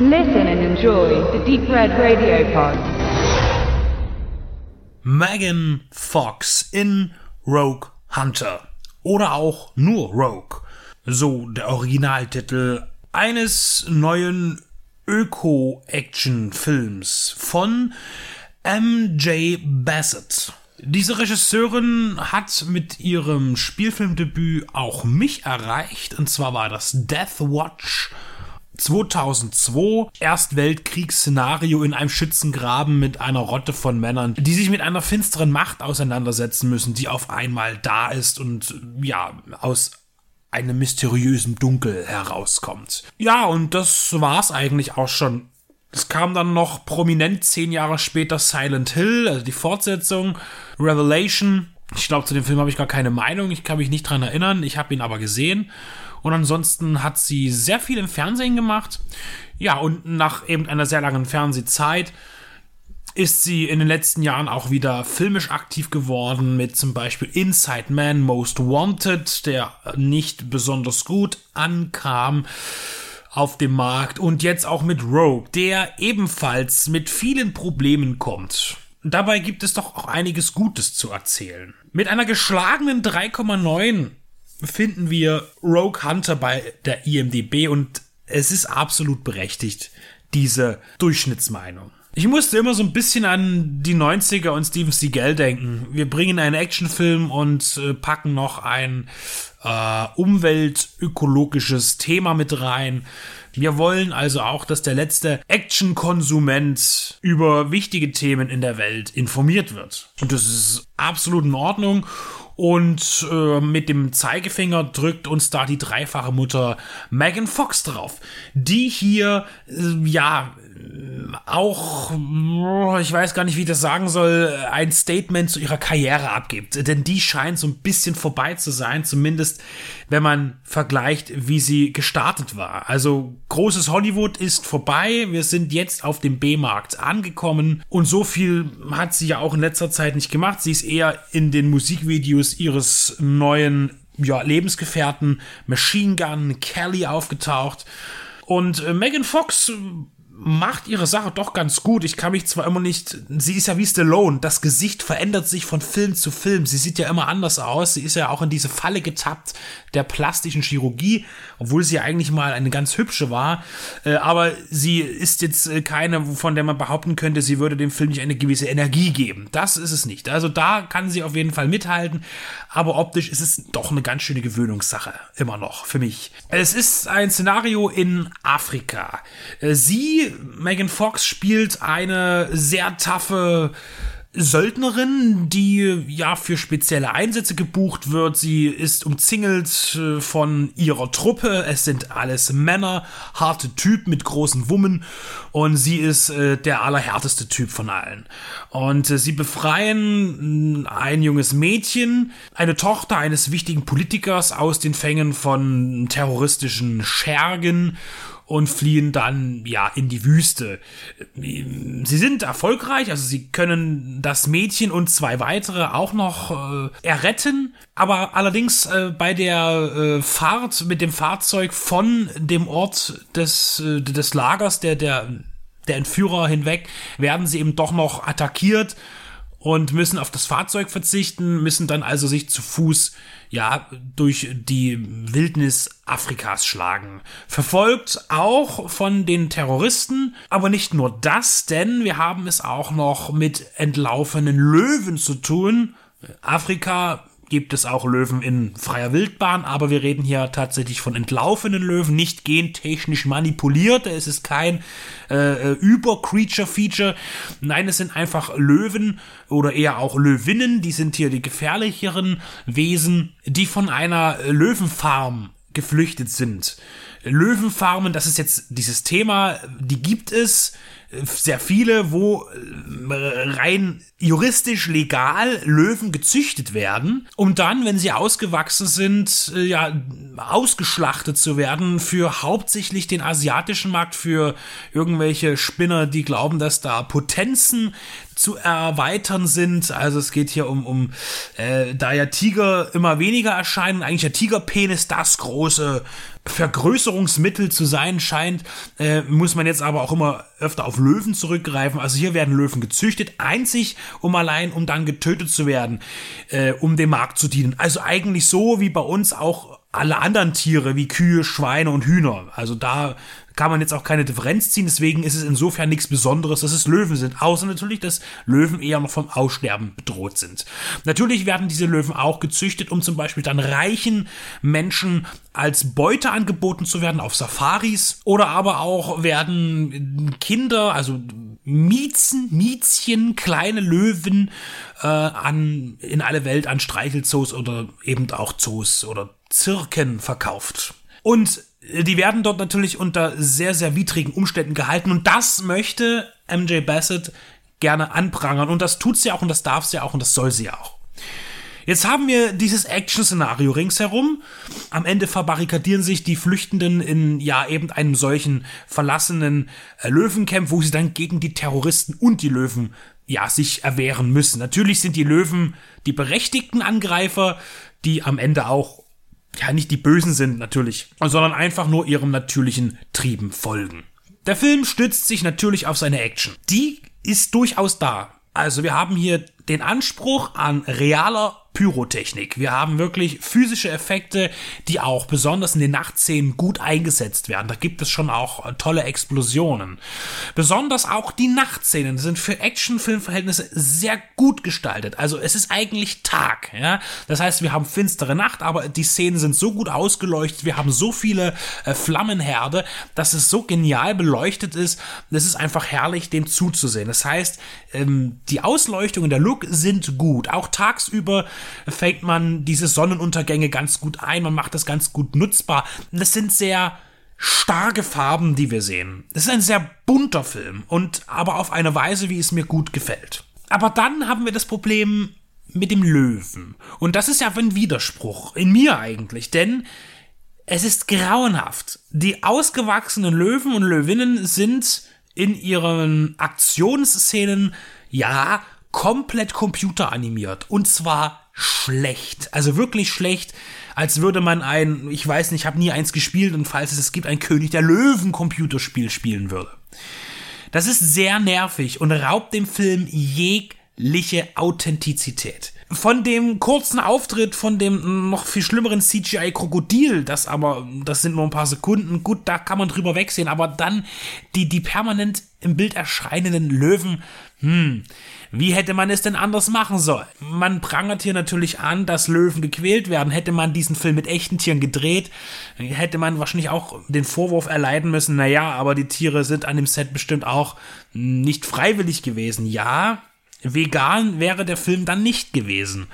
Listen and enjoy the Deep Red Radio Pod. Megan Fox in Rogue Hunter. Oder auch nur Rogue. So der Originaltitel eines neuen Öko-Action-Films von M.J. Bassett. Diese Regisseurin hat mit ihrem Spielfilmdebüt auch mich erreicht, und zwar war das Death Watch 2002 Erstweltkriegsszenario in einem Schützengraben mit einer Rotte von Männern, die sich mit einer finsteren Macht auseinandersetzen müssen, die auf einmal da ist und ja, aus einem mysteriösen Dunkel herauskommt. Ja, und das war's eigentlich auch schon. Es kam dann noch prominent zehn Jahre später Silent Hill, also die Fortsetzung, Revelation. Ich glaube, zu dem Film habe ich gar keine Meinung, ich kann mich nicht dran erinnern, ich habe ihn aber gesehen. Und ansonsten hat sie sehr viel im Fernsehen gemacht. Ja, und nach eben einer sehr langen Fernsehzeit ist sie in den letzten Jahren auch wieder filmisch aktiv geworden mit zum Beispiel Inside Man Most Wanted, der nicht besonders gut ankam auf dem Markt und jetzt auch mit Rogue, der ebenfalls mit vielen Problemen kommt. Dabei gibt es doch auch einiges Gutes zu erzählen. Mit einer geschlagenen 3,9 finden wir Rogue Hunter bei der IMDB und es ist absolut berechtigt, diese Durchschnittsmeinung. Ich musste immer so ein bisschen an die 90er und Steven Seagal denken. Wir bringen einen Actionfilm und äh, packen noch ein äh, umweltökologisches Thema mit rein. Wir wollen also auch, dass der letzte Action-Konsument über wichtige Themen in der Welt informiert wird. Und das ist absolut in Ordnung und äh, mit dem Zeigefinger drückt uns da die dreifache Mutter Megan Fox drauf, die hier äh, ja auch, ich weiß gar nicht, wie ich das sagen soll, ein Statement zu ihrer Karriere abgibt. Denn die scheint so ein bisschen vorbei zu sein, zumindest wenn man vergleicht, wie sie gestartet war. Also großes Hollywood ist vorbei, wir sind jetzt auf dem B-Markt angekommen und so viel hat sie ja auch in letzter Zeit nicht gemacht. Sie ist eher in den Musikvideos ihres neuen ja, Lebensgefährten Machine Gun Kelly aufgetaucht. Und äh, Megan Fox macht ihre Sache doch ganz gut. Ich kann mich zwar immer nicht, sie ist ja wie Stallone, das Gesicht verändert sich von Film zu Film. Sie sieht ja immer anders aus. Sie ist ja auch in diese Falle getappt der plastischen Chirurgie, obwohl sie ja eigentlich mal eine ganz hübsche war. Äh, aber sie ist jetzt äh, keine, von der man behaupten könnte, sie würde dem Film nicht eine gewisse Energie geben. Das ist es nicht. Also da kann sie auf jeden Fall mithalten. Aber optisch ist es doch eine ganz schöne Gewöhnungssache. Immer noch für mich. Es ist ein Szenario in Afrika. Äh, Megan Fox spielt eine sehr taffe Söldnerin, die ja für spezielle Einsätze gebucht wird. Sie ist umzingelt äh, von ihrer Truppe. Es sind alles Männer, harte Typen mit großen Wummen und sie ist äh, der allerhärteste Typ von allen. Und äh, sie befreien mm, ein junges Mädchen, eine Tochter eines wichtigen Politikers aus den Fängen von terroristischen Schergen und fliehen dann ja in die Wüste. Sie sind erfolgreich, also sie können das Mädchen und zwei weitere auch noch äh, erretten, aber allerdings äh, bei der äh, Fahrt mit dem Fahrzeug von dem Ort des, äh, des Lagers der, der, der Entführer hinweg werden sie eben doch noch attackiert und müssen auf das Fahrzeug verzichten, müssen dann also sich zu Fuß ja durch die Wildnis Afrikas schlagen. Verfolgt auch von den Terroristen, aber nicht nur das, denn wir haben es auch noch mit entlaufenen Löwen zu tun. Afrika gibt es auch Löwen in freier Wildbahn, aber wir reden hier tatsächlich von entlaufenen Löwen, nicht gentechnisch manipuliert. Es ist kein äh, Über-Creature-Feature. Nein, es sind einfach Löwen oder eher auch Löwinnen. Die sind hier die gefährlicheren Wesen, die von einer Löwenfarm geflüchtet sind. Löwenfarmen, das ist jetzt dieses Thema, die gibt es sehr viele, wo äh, rein juristisch legal Löwen gezüchtet werden, um dann, wenn sie ausgewachsen sind, äh, ja, ausgeschlachtet zu werden für hauptsächlich den asiatischen Markt, für irgendwelche Spinner, die glauben, dass da Potenzen zu erweitern sind. Also es geht hier um, um äh, da ja Tiger immer weniger erscheinen, eigentlich der Tigerpenis das große Vergrößerung Vergrößerungsmittel zu sein scheint, äh, muss man jetzt aber auch immer öfter auf Löwen zurückgreifen. Also hier werden Löwen gezüchtet, einzig um allein, um dann getötet zu werden, äh, um dem Markt zu dienen. Also eigentlich so wie bei uns auch alle anderen Tiere wie Kühe, Schweine und Hühner. Also da kann man jetzt auch keine Differenz ziehen. Deswegen ist es insofern nichts Besonderes, dass es Löwen sind. Außer natürlich, dass Löwen eher noch vom Aussterben bedroht sind. Natürlich werden diese Löwen auch gezüchtet, um zum Beispiel dann reichen Menschen als Beute angeboten zu werden auf Safaris. Oder aber auch werden Kinder, also Miezen, Miezchen, kleine Löwen äh, an, in alle Welt an Streichelzoos oder eben auch Zoos oder Zirken verkauft. Und die werden dort natürlich unter sehr, sehr widrigen Umständen gehalten und das möchte MJ Bassett gerne anprangern und das tut sie auch und das darf sie auch und das soll sie auch. Jetzt haben wir dieses Action-Szenario ringsherum. Am Ende verbarrikadieren sich die Flüchtenden in ja eben einem solchen verlassenen äh, Löwencamp, wo sie dann gegen die Terroristen und die Löwen ja sich erwehren müssen. Natürlich sind die Löwen die berechtigten Angreifer, die am Ende auch ja nicht die Bösen sind natürlich, sondern einfach nur ihrem natürlichen Trieben folgen. Der Film stützt sich natürlich auf seine Action. Die ist durchaus da. Also wir haben hier den Anspruch an realer Pyrotechnik. Wir haben wirklich physische Effekte, die auch besonders in den Nachtszenen gut eingesetzt werden. Da gibt es schon auch äh, tolle Explosionen. Besonders auch die Nachtszenen sind für Actionfilmverhältnisse sehr gut gestaltet. Also es ist eigentlich Tag, ja. Das heißt, wir haben finstere Nacht, aber die Szenen sind so gut ausgeleuchtet. Wir haben so viele äh, Flammenherde, dass es so genial beleuchtet ist. Das ist einfach herrlich, dem zuzusehen. Das heißt, ähm, die Ausleuchtung und der Look sind gut. Auch tagsüber fängt man diese Sonnenuntergänge ganz gut ein, man macht das ganz gut nutzbar. Das sind sehr starke Farben, die wir sehen. Das ist ein sehr bunter Film und aber auf eine Weise, wie es mir gut gefällt. Aber dann haben wir das Problem mit dem Löwen. Und das ist ja ein Widerspruch in mir eigentlich, denn es ist grauenhaft. Die ausgewachsenen Löwen und Löwinnen sind in ihren Aktionsszenen ja komplett computeranimiert. Und zwar schlecht. Also wirklich schlecht, als würde man ein, ich weiß nicht, ich habe nie eins gespielt und falls es es gibt, ein König der Löwen Computerspiel spielen würde. Das ist sehr nervig und raubt dem Film jegliche Authentizität. Von dem kurzen Auftritt von dem noch viel schlimmeren CGI Krokodil, das aber, das sind nur ein paar Sekunden, gut, da kann man drüber wegsehen, aber dann die, die permanent im Bild erscheinenden Löwen, hm, wie hätte man es denn anders machen sollen? Man prangert hier natürlich an, dass Löwen gequält werden. Hätte man diesen Film mit echten Tieren gedreht, hätte man wahrscheinlich auch den Vorwurf erleiden müssen, naja, aber die Tiere sind an dem Set bestimmt auch nicht freiwillig gewesen. Ja, vegan wäre der Film dann nicht gewesen.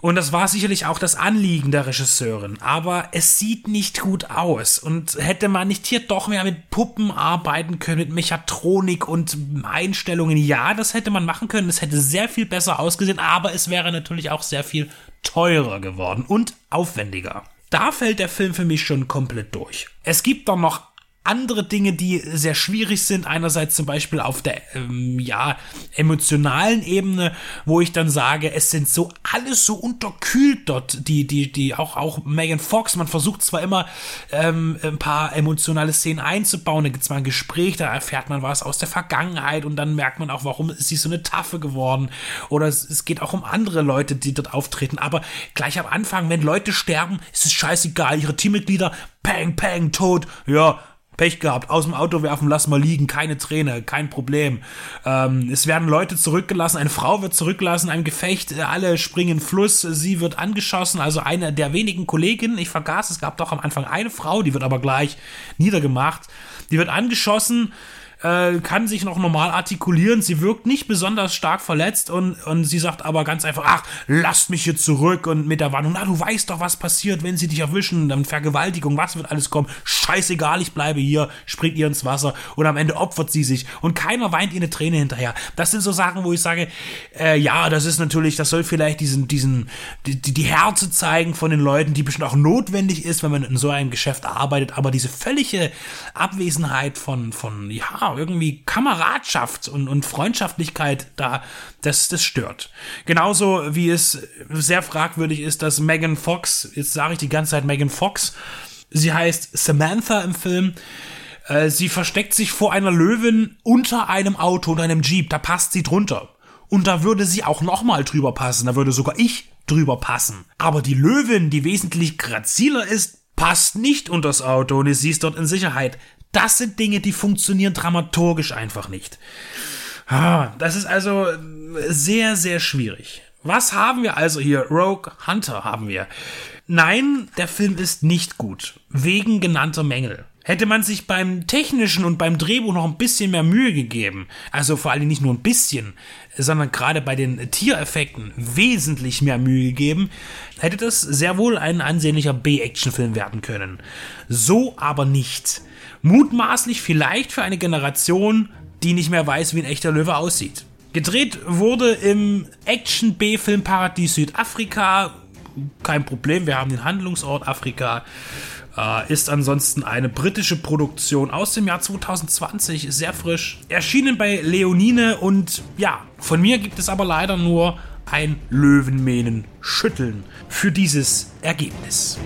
Und das war sicherlich auch das Anliegen der Regisseurin. Aber es sieht nicht gut aus. Und hätte man nicht hier doch mehr mit Puppen arbeiten können, mit Mechatronik und Einstellungen, ja, das hätte man machen können. Es hätte sehr viel besser ausgesehen, aber es wäre natürlich auch sehr viel teurer geworden und aufwendiger. Da fällt der Film für mich schon komplett durch. Es gibt dann noch andere Dinge, die sehr schwierig sind. Einerseits zum Beispiel auf der ähm, ja emotionalen Ebene, wo ich dann sage, es sind so alles so unterkühlt dort. Die die die auch auch Megan Fox. Man versucht zwar immer ähm, ein paar emotionale Szenen einzubauen. Da gibt es mal ein Gespräch, da erfährt man was aus der Vergangenheit und dann merkt man auch, warum ist sie so eine Taffe geworden. Oder es, es geht auch um andere Leute, die dort auftreten. Aber gleich am Anfang, wenn Leute sterben, ist es scheißegal. Ihre Teammitglieder, peng, peng, tot. Ja, Pech gehabt, aus dem Auto werfen, lass mal liegen, keine Träne, kein Problem. Ähm, es werden Leute zurückgelassen, eine Frau wird zurückgelassen, ein Gefecht, alle springen in Fluss, sie wird angeschossen, also eine der wenigen Kolleginnen, ich vergaß, es gab doch am Anfang eine Frau, die wird aber gleich niedergemacht, die wird angeschossen, äh, kann sich noch normal artikulieren. Sie wirkt nicht besonders stark verletzt und, und sie sagt aber ganz einfach, ach, lasst mich hier zurück und mit der Warnung, na, du weißt doch, was passiert, wenn sie dich erwischen, dann Vergewaltigung, was wird alles kommen, scheißegal, ich bleibe hier, springt ihr ins Wasser und am Ende opfert sie sich und keiner weint ihr eine Träne hinterher. Das sind so Sachen, wo ich sage, äh, ja, das ist natürlich, das soll vielleicht diesen, diesen, die, die Härte zeigen von den Leuten, die bestimmt auch notwendig ist, wenn man in so einem Geschäft arbeitet, aber diese völlige Abwesenheit von, von, ja, irgendwie Kameradschaft und, und Freundschaftlichkeit da, das, das stört. Genauso wie es sehr fragwürdig ist, dass Megan Fox, jetzt sage ich die ganze Zeit Megan Fox, Sie heißt Samantha im Film. Äh, sie versteckt sich vor einer Löwin unter einem Auto und einem Jeep. Da passt sie drunter. Und da würde sie auch nochmal drüber passen. Da würde sogar ich drüber passen. Aber die Löwin, die wesentlich graziler ist, passt nicht unter das Auto und sie ist dort in Sicherheit. Das sind Dinge, die funktionieren dramaturgisch einfach nicht. Das ist also sehr, sehr schwierig. Was haben wir also hier? Rogue Hunter haben wir. Nein, der Film ist nicht gut. Wegen genannter Mängel. Hätte man sich beim technischen und beim Drehbuch noch ein bisschen mehr Mühe gegeben, also vor allem nicht nur ein bisschen, sondern gerade bei den Tiereffekten wesentlich mehr Mühe gegeben, hätte das sehr wohl ein ansehnlicher B-Action-Film werden können. So aber nicht. Mutmaßlich vielleicht für eine Generation, die nicht mehr weiß, wie ein echter Löwe aussieht. Gedreht wurde im Action-B-Filmparadies Südafrika. Kein Problem, wir haben den Handlungsort Afrika. Äh, ist ansonsten eine britische Produktion aus dem Jahr 2020, sehr frisch. Erschienen bei Leonine und ja, von mir gibt es aber leider nur ein Löwenmähnen schütteln für dieses Ergebnis.